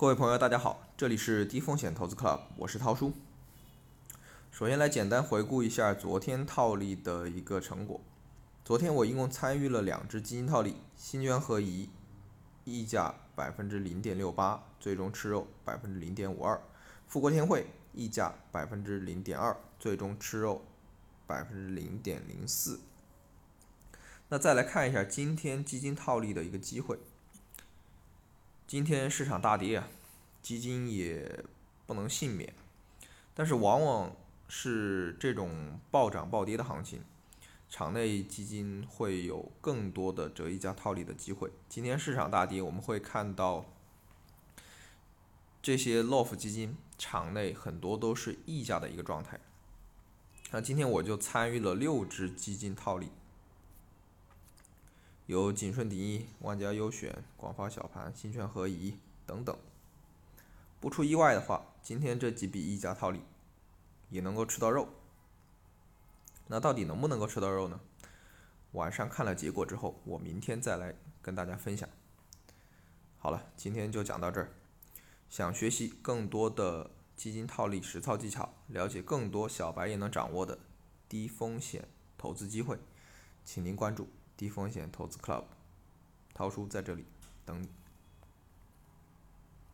各位朋友，大家好，这里是低风险投资 Club，我是涛叔。首先来简单回顾一下昨天套利的一个成果。昨天我一共参与了两只基金套利，新捐合一，溢价百分之零点六八，最终吃肉百分之零点五二；富国天惠溢价百分之零点二，最终吃肉百分之零点零四。那再来看一下今天基金套利的一个机会。今天市场大跌啊，基金也不能幸免，但是往往是这种暴涨暴跌的行情，场内基金会有更多的折溢价套利的机会。今天市场大跌，我们会看到这些 LOF 基金场内很多都是溢价的一个状态。那今天我就参与了六只基金套利。有景顺第一、万家优选、广发小盘、新券合宜等等。不出意外的话，今天这几笔溢价套利也能够吃到肉。那到底能不能够吃到肉呢？晚上看了结果之后，我明天再来跟大家分享。好了，今天就讲到这儿。想学习更多的基金套利实操技巧，了解更多小白也能掌握的低风险投资机会，请您关注。低风险投资 Club，涛叔在这里等你。